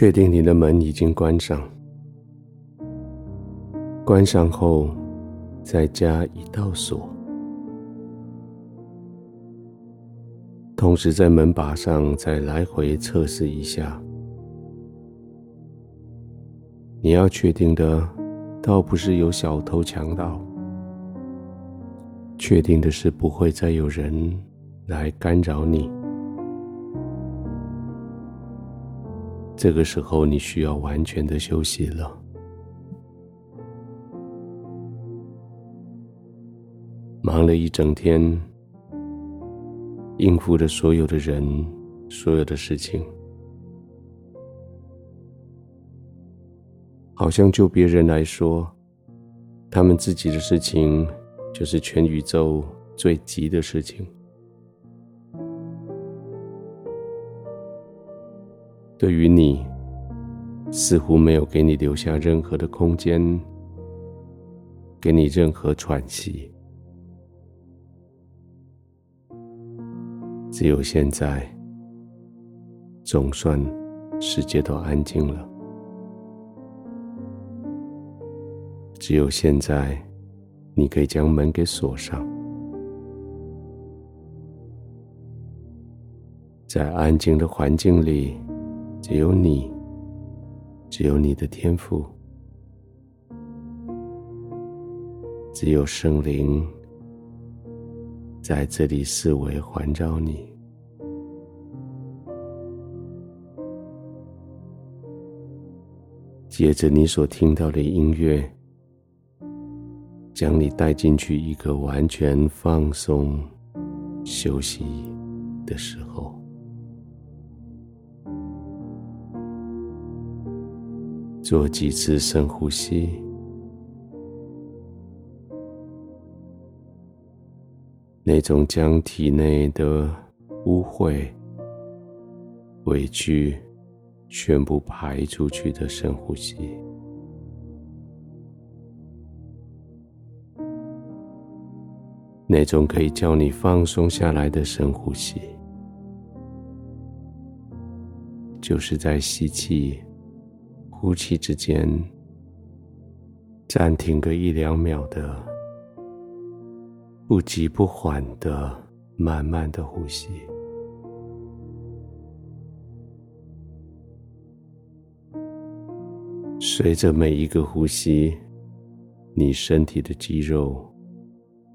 确定你的门已经关上，关上后再加一道锁，同时在门把上再来回测试一下。你要确定的，倒不是有小偷强盗，确定的是不会再有人来干扰你。这个时候，你需要完全的休息了。忙了一整天，应付着所有的人，所有的事情，好像就别人来说，他们自己的事情就是全宇宙最急的事情。对于你，似乎没有给你留下任何的空间，给你任何喘息。只有现在，总算世界都安静了。只有现在，你可以将门给锁上，在安静的环境里。只有你，只有你的天赋，只有圣灵在这里四围环绕你。接着你所听到的音乐，将你带进去一个完全放松、休息的时候。做几次深呼吸，那种将体内的污秽、委屈全部排出去的深呼吸，那种可以叫你放松下来的深呼吸，就是在吸气。呼气之间，暂停个一两秒的，不急不缓的，慢慢的呼吸。随着每一个呼吸，你身体的肌肉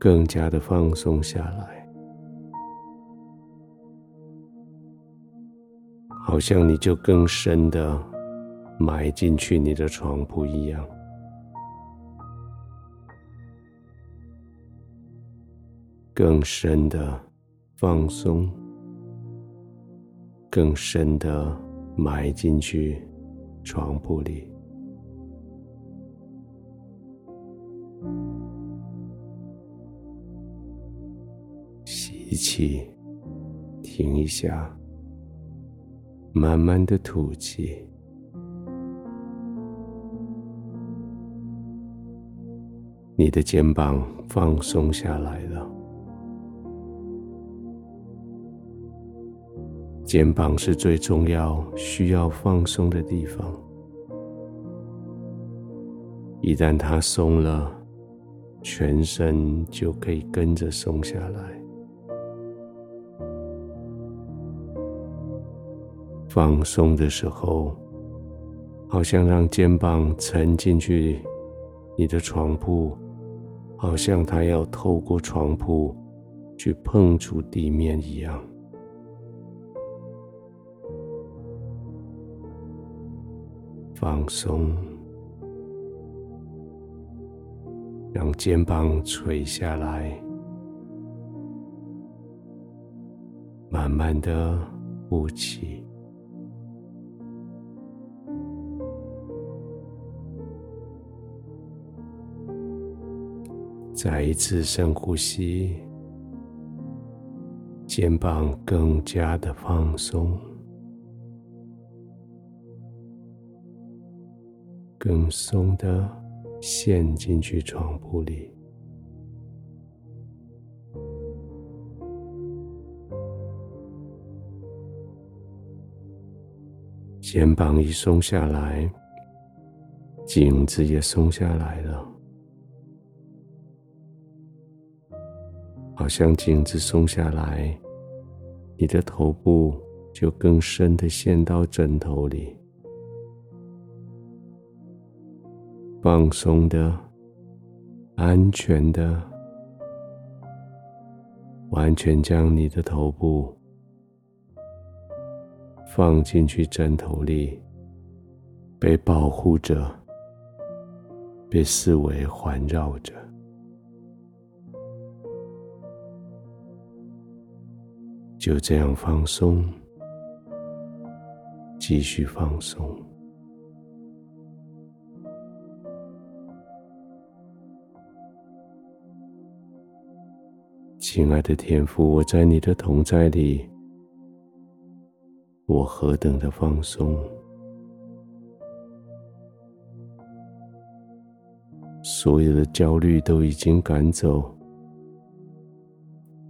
更加的放松下来，好像你就更深的。埋进去你的床铺一样，更深的放松，更深的埋进去床铺里，吸气，停一下，慢慢的吐气。你的肩膀放松下来了，肩膀是最重要、需要放松的地方。一旦它松了，全身就可以跟着松下来。放松的时候，好像让肩膀沉进去你的床铺。好像他要透过床铺去碰触地面一样，放松，让肩膀垂下来，慢慢的呼气。再一次深呼吸，肩膀更加的放松，更松的陷进去床铺里。肩膀一松下来，颈子也松下来了，好像颈子松下来，你的头部就更深的陷到枕头里，放松的、安全的，完全将你的头部。放进去枕头里，被保护着，被思维环绕着，就这样放松，继续放松。亲爱的天父，我在你的同在里。我何等的放松，所有的焦虑都已经赶走，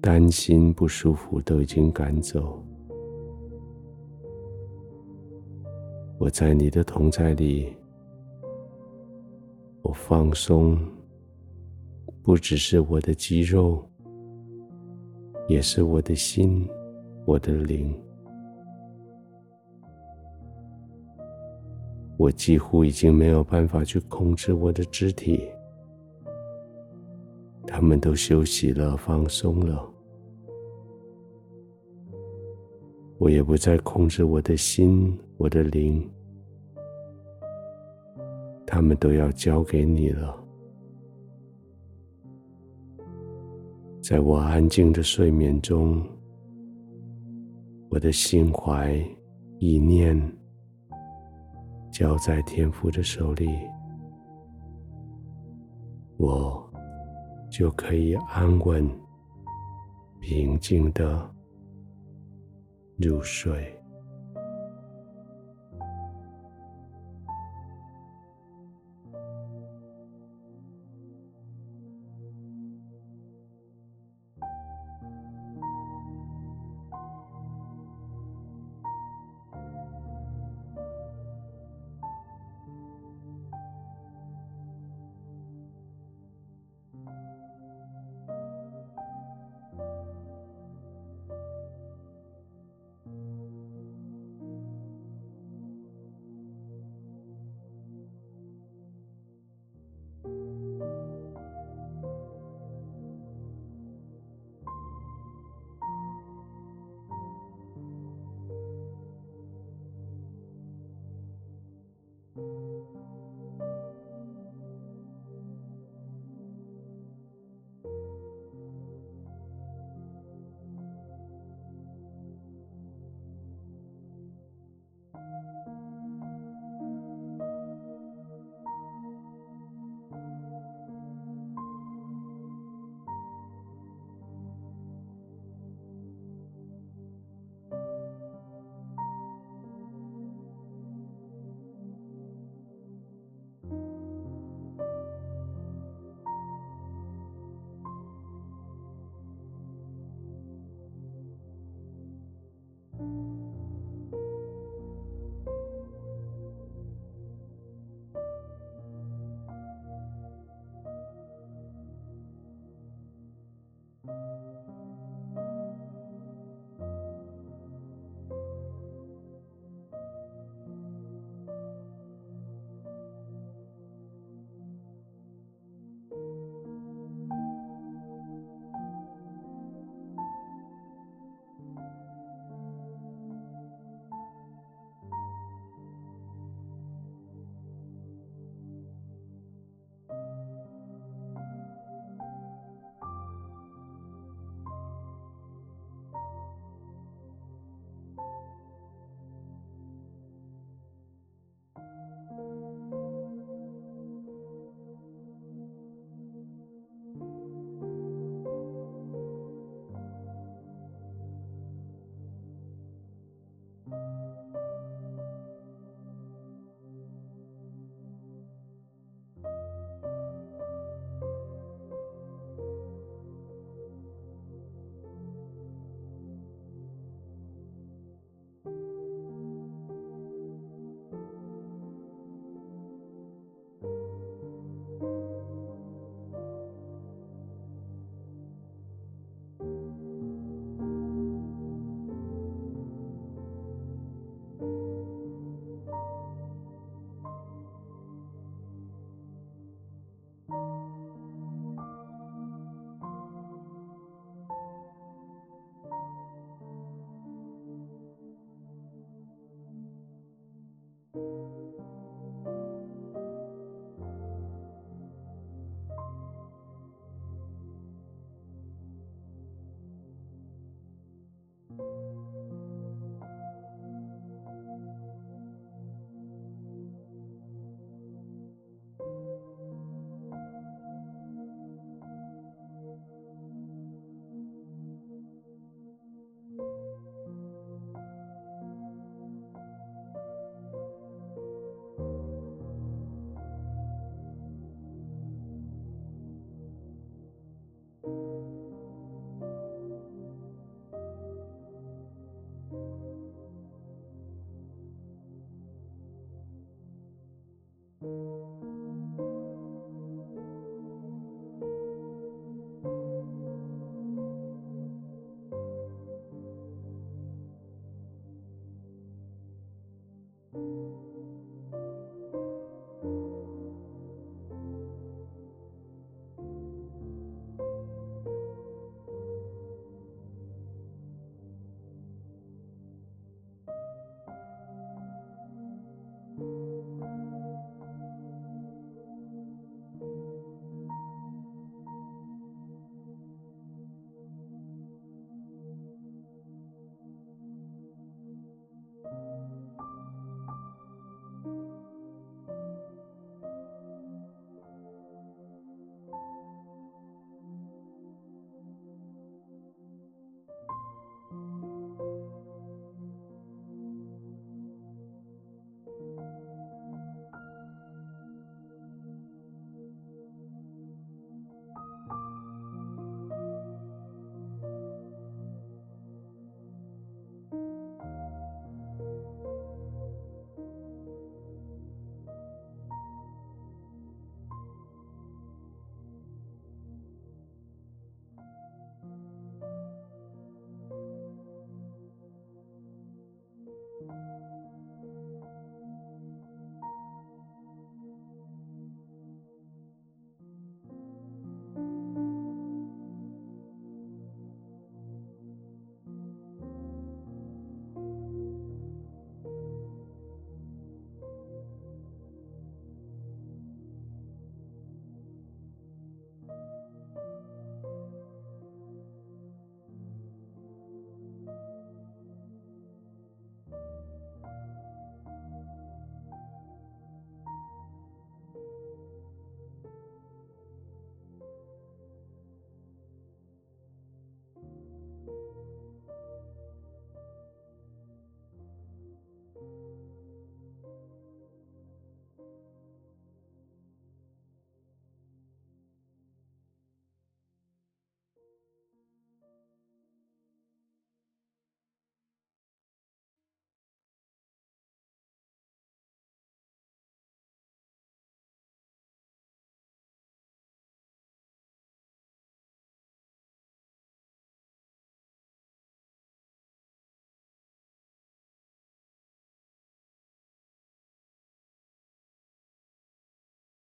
担心不舒服都已经赶走。我在你的同在里，我放松，不只是我的肌肉，也是我的心，我的灵。我几乎已经没有办法去控制我的肢体，他们都休息了，放松了。我也不再控制我的心，我的灵，他们都要交给你了。在我安静的睡眠中，我的心怀意念。交在天父的手里，我就可以安稳、平静的入睡。